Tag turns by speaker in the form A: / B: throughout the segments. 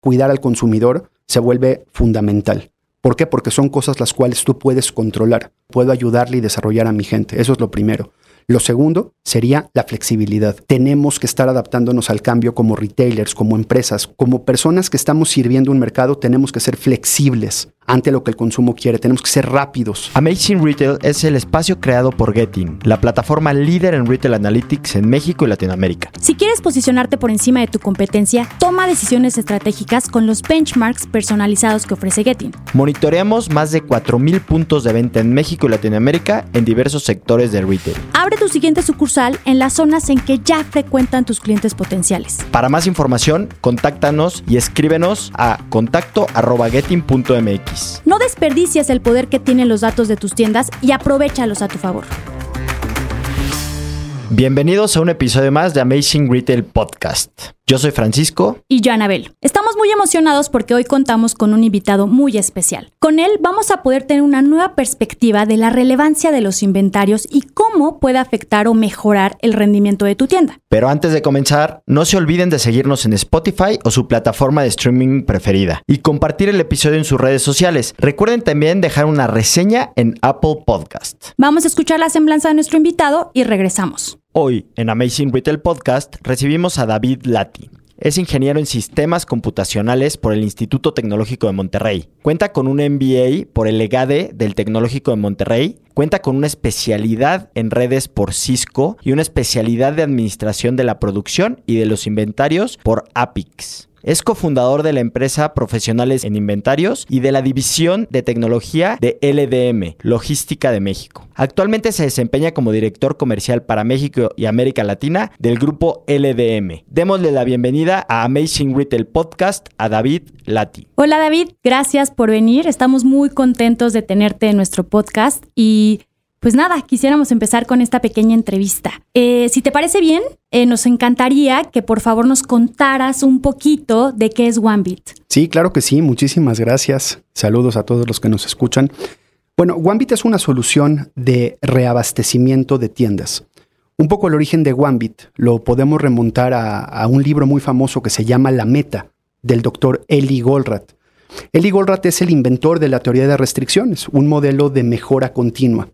A: cuidar al consumidor se vuelve fundamental. ¿Por qué? Porque son cosas las cuales tú puedes controlar. Puedo ayudarle y desarrollar a mi gente. Eso es lo primero. Lo segundo sería la flexibilidad. Tenemos que estar adaptándonos al cambio como retailers, como empresas, como personas que estamos sirviendo un mercado, tenemos que ser flexibles ante lo que el consumo quiere. Tenemos que ser rápidos.
B: Amazing Retail es el espacio creado por Getting, la plataforma líder en retail analytics en México y Latinoamérica.
C: Si quieres posicionarte por encima de tu competencia, toma decisiones estratégicas con los benchmarks personalizados que ofrece Getting.
B: Monitoreamos más de 4.000 puntos de venta en México y Latinoamérica en diversos sectores del retail.
C: Abre tu siguiente sucursal en las zonas en que ya frecuentan tus clientes potenciales.
B: Para más información, contáctanos y escríbenos a contacto.getting.mx.
C: No desperdicies el poder que tienen los datos de tus tiendas y aprovechalos a tu favor.
B: Bienvenidos a un episodio más de Amazing Retail Podcast. Yo soy Francisco.
C: Y yo, Anabel. Estamos muy emocionados porque hoy contamos con un invitado muy especial. Con él vamos a poder tener una nueva perspectiva de la relevancia de los inventarios y cómo puede afectar o mejorar el rendimiento de tu tienda.
B: Pero antes de comenzar, no se olviden de seguirnos en Spotify o su plataforma de streaming preferida y compartir el episodio en sus redes sociales. Recuerden también dejar una reseña en Apple Podcast.
C: Vamos a escuchar la semblanza de nuestro invitado y regresamos.
B: Hoy, en Amazing Retail Podcast, recibimos a David Lati. Es ingeniero en sistemas computacionales por el Instituto Tecnológico de Monterrey. Cuenta con un MBA por el EGADE del Tecnológico de Monterrey. Cuenta con una especialidad en redes por Cisco y una especialidad de administración de la producción y de los inventarios por APIX. Es cofundador de la empresa Profesionales en Inventarios y de la división de tecnología de LDM, Logística de México. Actualmente se desempeña como director comercial para México y América Latina del grupo LDM. Démosle la bienvenida a Amazing Retail Podcast a David Lati.
C: Hola David, gracias por venir. Estamos muy contentos de tenerte en nuestro podcast y pues nada, quisiéramos empezar con esta pequeña entrevista. Eh, si te parece bien, eh, nos encantaría que por favor nos contaras un poquito de qué es OneBit.
A: Sí, claro que sí. Muchísimas gracias. Saludos a todos los que nos escuchan. Bueno, OneBit es una solución de reabastecimiento de tiendas. Un poco el origen de OneBit lo podemos remontar a, a un libro muy famoso que se llama La Meta, del doctor Eli Goldratt. Eli Goldratt es el inventor de la teoría de restricciones, un modelo de mejora continua.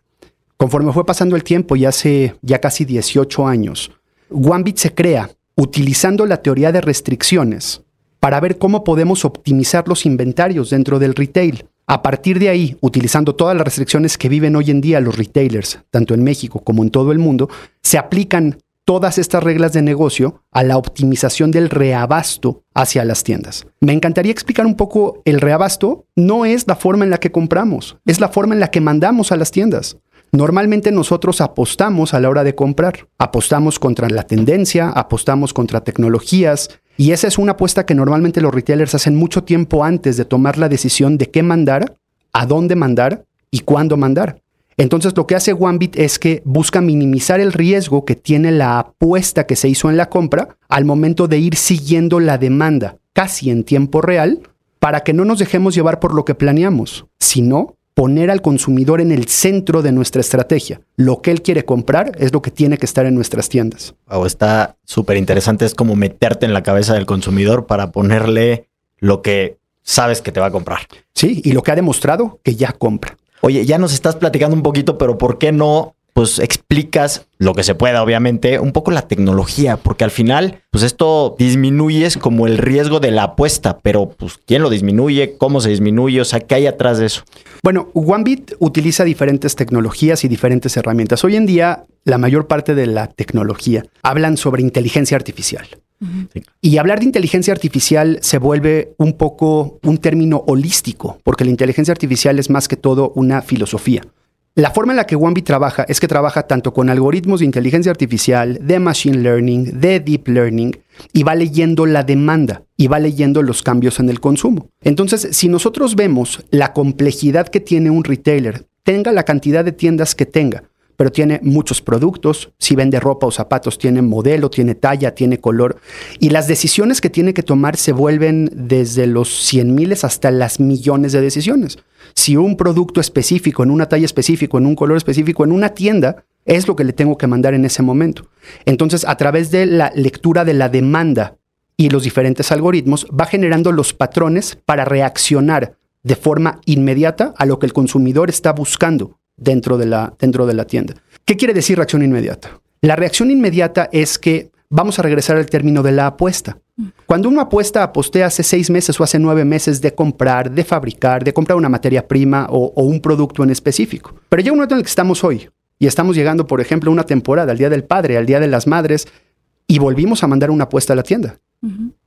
A: Conforme fue pasando el tiempo y hace ya casi 18 años, OneBit se crea utilizando la teoría de restricciones para ver cómo podemos optimizar los inventarios dentro del retail. A partir de ahí, utilizando todas las restricciones que viven hoy en día los retailers, tanto en México como en todo el mundo, se aplican todas estas reglas de negocio a la optimización del reabasto hacia las tiendas. Me encantaría explicar un poco el reabasto. No es la forma en la que compramos, es la forma en la que mandamos a las tiendas. Normalmente nosotros apostamos a la hora de comprar, apostamos contra la tendencia, apostamos contra tecnologías y esa es una apuesta que normalmente los retailers hacen mucho tiempo antes de tomar la decisión de qué mandar, a dónde mandar y cuándo mandar. Entonces lo que hace OneBit es que busca minimizar el riesgo que tiene la apuesta que se hizo en la compra al momento de ir siguiendo la demanda casi en tiempo real para que no nos dejemos llevar por lo que planeamos, sino poner al consumidor en el centro de nuestra estrategia. Lo que él quiere comprar es lo que tiene que estar en nuestras tiendas.
B: Wow, está súper interesante. Es como meterte en la cabeza del consumidor para ponerle lo que sabes que te va a comprar.
A: Sí, y lo que ha demostrado que ya compra.
B: Oye, ya nos estás platicando un poquito, pero ¿por qué no pues explicas lo que se pueda, obviamente, un poco la tecnología, porque al final, pues esto disminuye como el riesgo de la apuesta, pero pues ¿quién lo disminuye? ¿Cómo se disminuye? O sea, ¿qué hay atrás de eso?
A: Bueno, OneBit utiliza diferentes tecnologías y diferentes herramientas. Hoy en día, la mayor parte de la tecnología hablan sobre inteligencia artificial. Y hablar de inteligencia artificial se vuelve un poco un término holístico, porque la inteligencia artificial es más que todo una filosofía. La forma en la que OneBit trabaja es que trabaja tanto con algoritmos de inteligencia artificial, de machine learning, de deep learning, y va leyendo la demanda y va leyendo los cambios en el consumo. Entonces, si nosotros vemos la complejidad que tiene un retailer, tenga la cantidad de tiendas que tenga, pero tiene muchos productos, si vende ropa o zapatos, tiene modelo, tiene talla, tiene color, y las decisiones que tiene que tomar se vuelven desde los 100 miles hasta las millones de decisiones. Si un producto específico, en una talla específica, en un color específico, en una tienda, es lo que le tengo que mandar en ese momento. Entonces, a través de la lectura de la demanda y los diferentes algoritmos va generando los patrones para reaccionar de forma inmediata a lo que el consumidor está buscando dentro de la, dentro de la tienda. ¿Qué quiere decir reacción inmediata? La reacción inmediata es que vamos a regresar al término de la apuesta. Cuando una apuesta aposté hace seis meses o hace nueve meses de comprar, de fabricar, de comprar una materia prima o, un producto en específico. Pero llega un momento en el que estamos hoy y estamos llegando, por ejemplo, a una temporada, al Día del Padre, al Día de las Madres, y volvimos a mandar una apuesta a la tienda.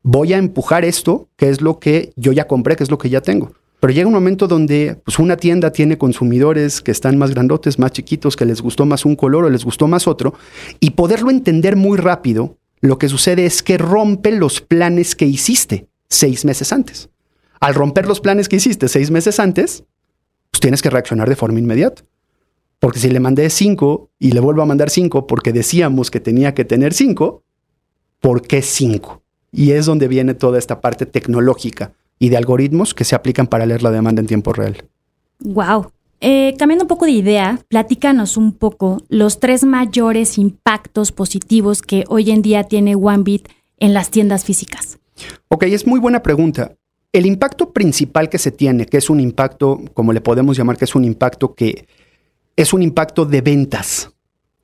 A: Voy a empujar esto, que es lo que yo ya compré, que es lo que ya tengo. Pero llega un momento donde pues, una tienda tiene consumidores que están más grandotes, más chiquitos, que les gustó más un color o les gustó más otro, y poderlo entender muy rápido, lo que sucede es que rompe los planes que hiciste seis meses antes. Al romper los planes que hiciste seis meses antes, pues tienes que reaccionar de forma inmediata. Porque si le mandé cinco y le vuelvo a mandar cinco porque decíamos que tenía que tener cinco, ¿por qué cinco? Y es donde viene toda esta parte tecnológica y de algoritmos que se aplican para leer la demanda en tiempo real.
C: Wow. Eh, cambiando un poco de idea, platícanos un poco los tres mayores impactos positivos que hoy en día tiene OneBit en las tiendas físicas.
A: Ok, es muy buena pregunta. El impacto principal que se tiene, que es un impacto, como le podemos llamar, que es un impacto que es un impacto de ventas.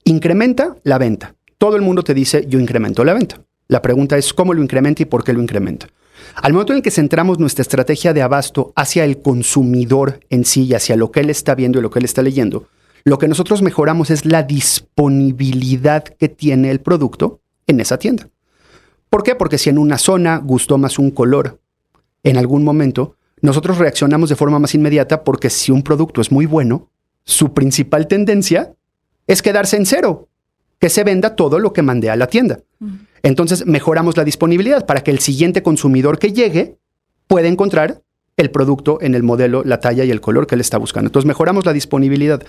A: Incrementa la venta. Todo el mundo te dice, yo incremento la venta. La pregunta es cómo lo incrementa y por qué lo incrementa. Al momento en que centramos nuestra estrategia de abasto hacia el consumidor en sí y hacia lo que él está viendo y lo que él está leyendo, lo que nosotros mejoramos es la disponibilidad que tiene el producto en esa tienda. ¿Por qué? Porque si en una zona gustó más un color en algún momento, nosotros reaccionamos de forma más inmediata porque si un producto es muy bueno, su principal tendencia es quedarse en cero, que se venda todo lo que mandé a la tienda. Entonces mejoramos la disponibilidad para que el siguiente consumidor que llegue pueda encontrar el producto en el modelo, la talla y el color que él está buscando. Entonces mejoramos la disponibilidad.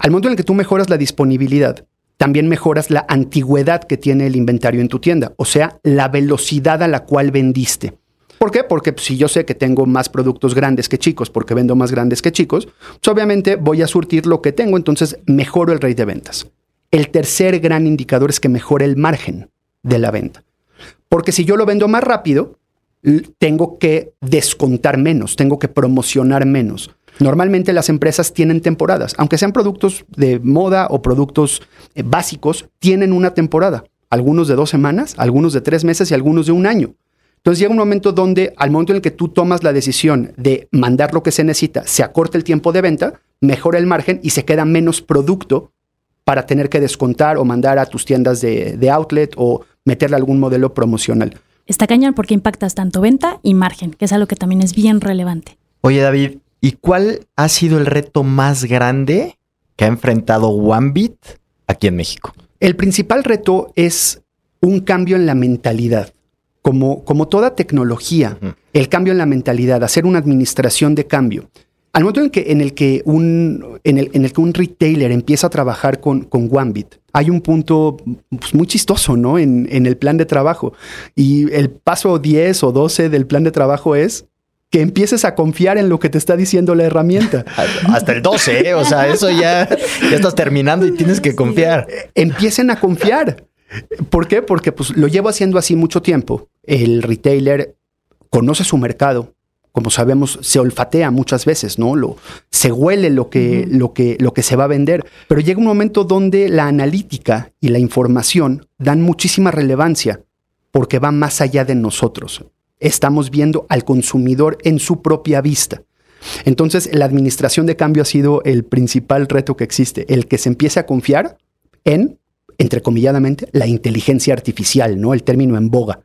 A: Al momento en el que tú mejoras la disponibilidad, también mejoras la antigüedad que tiene el inventario en tu tienda, o sea, la velocidad a la cual vendiste. ¿Por qué? Porque pues, si yo sé que tengo más productos grandes que chicos, porque vendo más grandes que chicos, pues, obviamente voy a surtir lo que tengo, entonces mejoro el rate de ventas. El tercer gran indicador es que mejora el margen de la venta. Porque si yo lo vendo más rápido, tengo que descontar menos, tengo que promocionar menos. Normalmente las empresas tienen temporadas, aunque sean productos de moda o productos eh, básicos, tienen una temporada. Algunos de dos semanas, algunos de tres meses y algunos de un año. Entonces llega un momento donde al momento en el que tú tomas la decisión de mandar lo que se necesita, se acorta el tiempo de venta, mejora el margen y se queda menos producto para tener que descontar o mandar a tus tiendas de, outlet o meterle algún modelo promocional.
C: Está cañón porque impactas tanto venta y margen, que es algo que también es bien relevante.
B: Oye, David, ¿y cuál ha sido el reto más grande que ha enfrentado OneBit aquí en México?
A: El principal reto es un cambio en la mentalidad. Como, como toda tecnología, el cambio en la mentalidad, hacer una administración de cambio. Al momento en, que, en, el que un, en, el, en el que un retailer empieza a trabajar con, con OneBit, hay un punto pues, muy chistoso, ¿no? En, en el plan de trabajo. Y el paso 10 o 12 del plan de trabajo es que empieces a confiar en lo que te está diciendo la herramienta.
B: Hasta el 12, ¿eh? o sea, eso ya, ya estás terminando y tienes que confiar.
A: Empiecen a confiar. ¿Por qué? Porque pues, lo llevo haciendo así mucho tiempo. El retailer conoce su mercado, como sabemos, se olfatea muchas veces, ¿no? Lo, se huele lo que, lo, que, lo que se va a vender. Pero llega un momento donde la analítica y la información dan muchísima relevancia porque va más allá de nosotros. Estamos viendo al consumidor en su propia vista. Entonces, la administración de cambio ha sido el principal reto que existe, el que se empiece a confiar en entrecomilladamente, la inteligencia artificial, ¿no? El término en boga.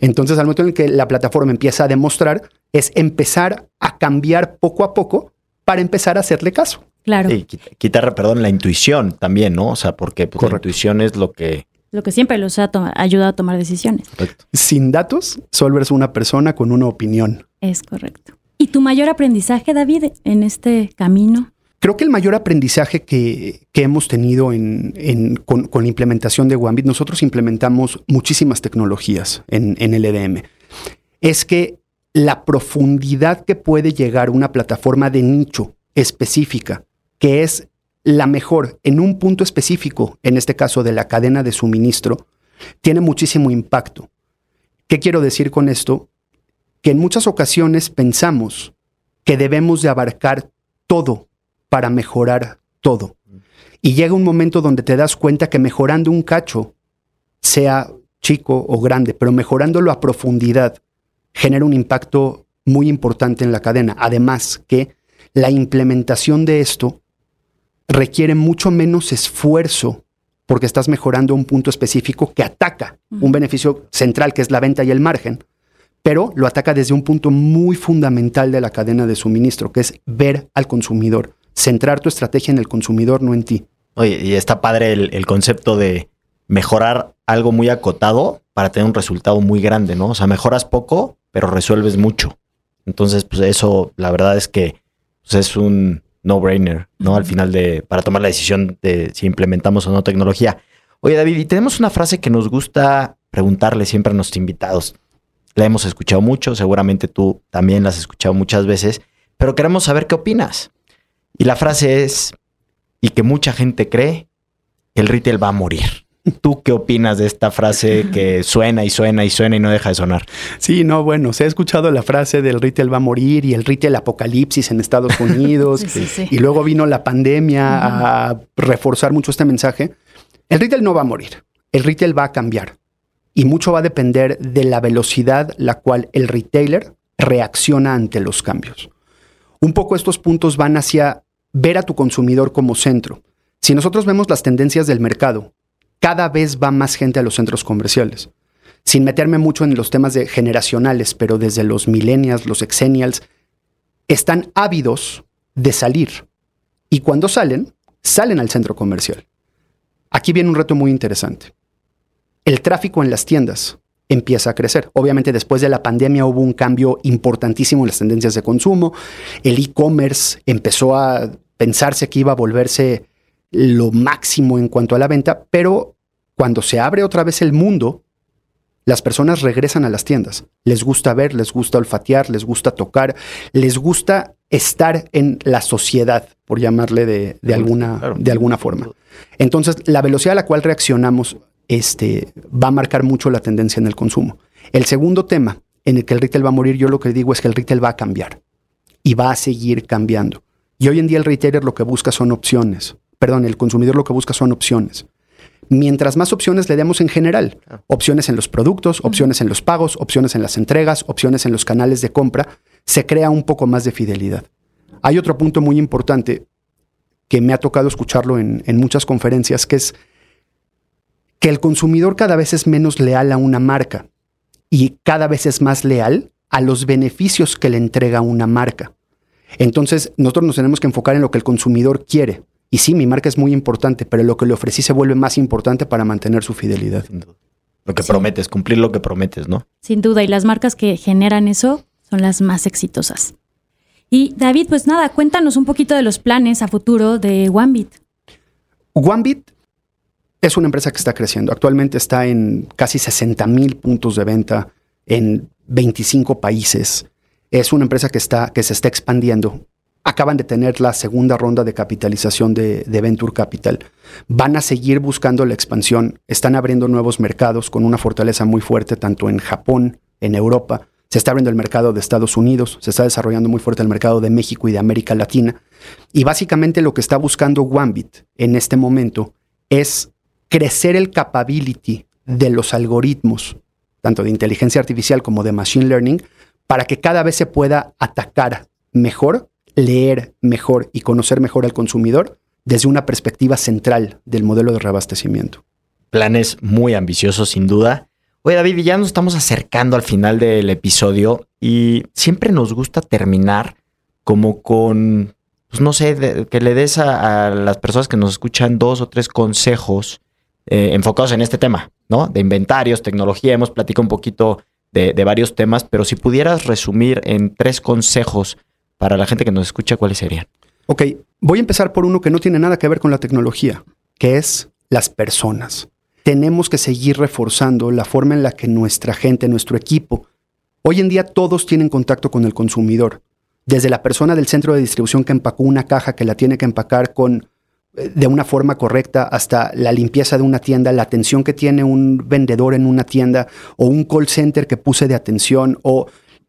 A: Entonces, al momento en el que la plataforma empieza a demostrar, es empezar a cambiar poco a poco para empezar a hacerle caso.
C: Claro.
B: Y quitar, perdón, la intuición también, ¿no? O sea, porque pues, la intuición es lo que...
C: Lo que siempre los ha ayudado a tomar decisiones.
A: Sin datos, solo eres una persona con una opinión.
C: Es correcto. ¿Y tu mayor aprendizaje, David, en este camino?
A: Creo que el mayor aprendizaje que, hemos tenido con, la implementación de OneBit, nosotros implementamos muchísimas tecnologías en, en LDM, es que la profundidad que puede llegar una plataforma de nicho específica, que es la mejor en un punto específico, en este caso de la cadena de suministro, tiene muchísimo impacto. ¿Qué quiero decir con esto? Que en muchas ocasiones pensamos que debemos de abarcar todo para mejorar todo. Y llega un momento donde te das cuenta que mejorando un cacho, sea chico o grande, pero mejorándolo a profundidad, genera un impacto muy importante en la cadena. Además que la implementación de esto requiere mucho menos esfuerzo porque estás mejorando un punto específico que ataca un beneficio central que es la venta y el margen, pero lo ataca desde un punto muy fundamental de la cadena de suministro, que es ver al consumidor, centrar tu estrategia en el consumidor, no en ti.
B: Oye, y está padre el, concepto de mejorar algo muy acotado para tener un resultado muy grande, ¿no? O sea, mejoras poco, pero resuelves mucho. Entonces, pues eso, la verdad es que pues, es un no-brainer, ¿no? Al final de, para tomar la decisión de si implementamos o no tecnología. Oye, David, y tenemos una frase que nos gusta preguntarle siempre a nuestros invitados. La hemos escuchado mucho, seguramente tú también la has escuchado muchas veces, pero queremos saber qué opinas. Y la frase es, y que mucha gente cree, que el retail va a morir. ¿Tú qué opinas de esta frase que suena y suena y suena y no deja de sonar?
A: Sí, no, bueno, se ha escuchado la frase del retail va a morir y el retail apocalipsis en Estados Unidos. Y luego vino la pandemia a reforzar mucho este mensaje. El retail no va a morir, el retail va a cambiar. Y mucho va a depender de la velocidad la cual el retailer reacciona ante los cambios. Un poco estos puntos van hacia ver a tu consumidor como centro. Si nosotros vemos las tendencias del mercado cada vez va más gente a los centros comerciales. Sin meterme mucho en los temas generacionales, pero desde los millennials, los exennials, están ávidos de salir. Y cuando salen, salen al centro comercial. Aquí viene un reto muy interesante. El tráfico en las tiendas empieza a crecer. Obviamente después de la pandemia hubo un cambio importantísimo en las tendencias de consumo. El e-commerce empezó a pensarse que iba a volverse lo máximo en cuanto a la venta, pero cuando se abre otra vez el mundo, las personas regresan a las tiendas. Les gusta ver, les gusta olfatear, les gusta tocar, les gusta estar en la sociedad, por llamarle de, alguna, de alguna forma. Entonces, la velocidad a la cual reaccionamos este, va a marcar mucho la tendencia en el consumo. El segundo tema en el que el retail va a morir, yo lo que digo es que el retail va a cambiar y va a seguir cambiando. Y hoy en día el retailer lo que busca son opciones. Perdón, el consumidor lo que busca son opciones mientras más opciones le demos en general. Opciones en los productos, opciones en los pagos, opciones en las entregas, opciones en los canales de compra, se crea un poco más de fidelidad. Hay otro punto muy importante que me ha tocado escucharlo en, muchas conferencias, que es que el consumidor cada vez es menos leal a una marca y cada vez es más leal a los beneficios que le entrega una marca. Entonces, nosotros nos tenemos que enfocar en lo que el consumidor quiere. Y sí, mi marca es muy importante, pero lo que le ofrecí se vuelve más importante para mantener su fidelidad.
B: Lo que prometes, cumplir lo que prometes, ¿no?
C: Sin duda, y las marcas que generan eso son las más exitosas. Y David, pues nada, cuéntanos un poquito de los planes a futuro de OneBit.
A: OneBit es una empresa que está creciendo. Actualmente está en casi 60 mil puntos de venta en 25 países. Es una empresa que, está, que se está expandiendo acaban de tener la segunda ronda de capitalización de, Venture Capital. Van a seguir buscando la expansión, están abriendo nuevos mercados con una fortaleza muy fuerte tanto en Japón, en Europa, se está abriendo el mercado de Estados Unidos, se está desarrollando muy fuerte el mercado de México y de América Latina. Y básicamente lo que está buscando Wambit en este momento es crecer el capability de los algoritmos, tanto de inteligencia artificial como de machine learning, para que cada vez se pueda atacar mejor leer mejor y conocer mejor al consumidor desde una perspectiva central del modelo de reabastecimiento.
B: Planes muy ambiciosos, sin duda. Oye, David, ya nos estamos acercando al final del episodio y siempre nos gusta terminar como con, pues no sé, que le des a, las personas que nos escuchan dos o tres consejos eh, enfocados en este tema, ¿no? De inventarios, tecnología, hemos platicado un poquito de, varios temas, pero si pudieras resumir en tres consejos para la gente que nos escucha, ¿cuáles serían?
A: Ok, voy a empezar por uno que no tiene nada que ver con la tecnología, que es las personas. Tenemos que seguir reforzando la forma en la que nuestra gente, nuestro equipo, hoy en día todos tienen contacto con el consumidor. Desde la persona del centro de distribución que empacó una caja que la tiene que empacar con de una forma correcta, hasta la limpieza de una tienda, la atención que tiene un vendedor en una tienda o un call center que puse de atención o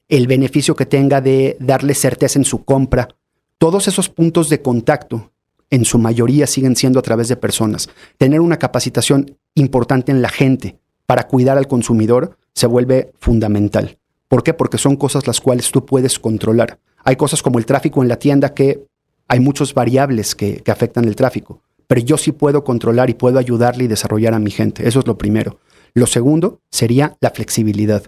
A: el beneficio que tenga de darle certeza en su compra. Todos esos puntos de contacto, en su mayoría, siguen siendo a través de personas. Tener una capacitación importante en la gente para cuidar al consumidor se vuelve fundamental. ¿Por qué? Porque son cosas las cuales tú puedes controlar. Hay cosas como el tráfico en la tienda que hay muchas variables que, que afectan el tráfico, pero yo sí puedo controlar y puedo ayudarle y desarrollar a mi gente. Eso es lo primero. Lo segundo sería la flexibilidad.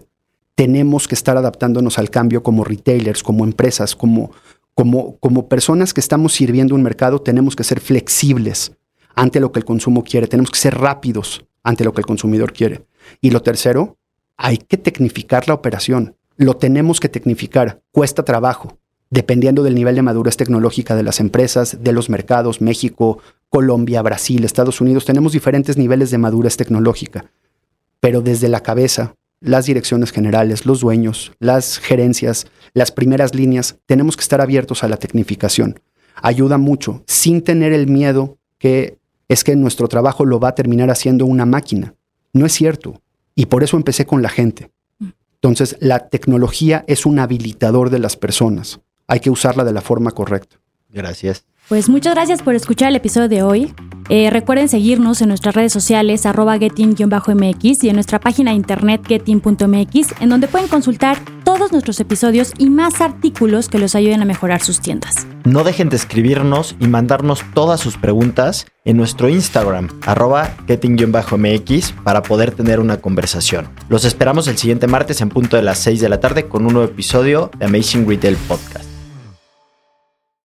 A: Tenemos que estar adaptándonos al cambio como retailers, como empresas, como, como, como personas que estamos sirviendo un mercado, tenemos que ser flexibles ante lo que el consumo quiere, tenemos que ser rápidos ante lo que el consumidor quiere. Y lo tercero, hay que tecnificar la operación. Lo tenemos que tecnificar. Cuesta trabajo, dependiendo del nivel de madurez tecnológica de las empresas, de los mercados, México, Colombia, Brasil, Estados Unidos. Tenemos diferentes niveles de madurez tecnológica. Pero desde la cabeza, las direcciones generales, los dueños, las gerencias, las primeras líneas, tenemos que estar abiertos a la tecnificación. Ayuda mucho, sin tener el miedo que es que nuestro trabajo lo va a terminar haciendo una máquina. No es cierto. Y por eso empecé con la gente. Entonces, la tecnología es un habilitador de las personas. Hay que usarla de la forma correcta.
B: Gracias.
C: Pues muchas gracias por escuchar el episodio de hoy. Eh, recuerden seguirnos en nuestras redes sociales arroba getting-mx y en nuestra página de internet getting.mx en donde pueden consultar todos nuestros episodios y más artículos que los ayuden a mejorar sus tiendas.
B: No dejen de escribirnos y mandarnos todas sus preguntas en nuestro Instagram arroba getting-mx para poder tener una conversación. Los esperamos el siguiente martes en punto de las 6 de la tarde con un nuevo episodio de Amazing Retail Podcast.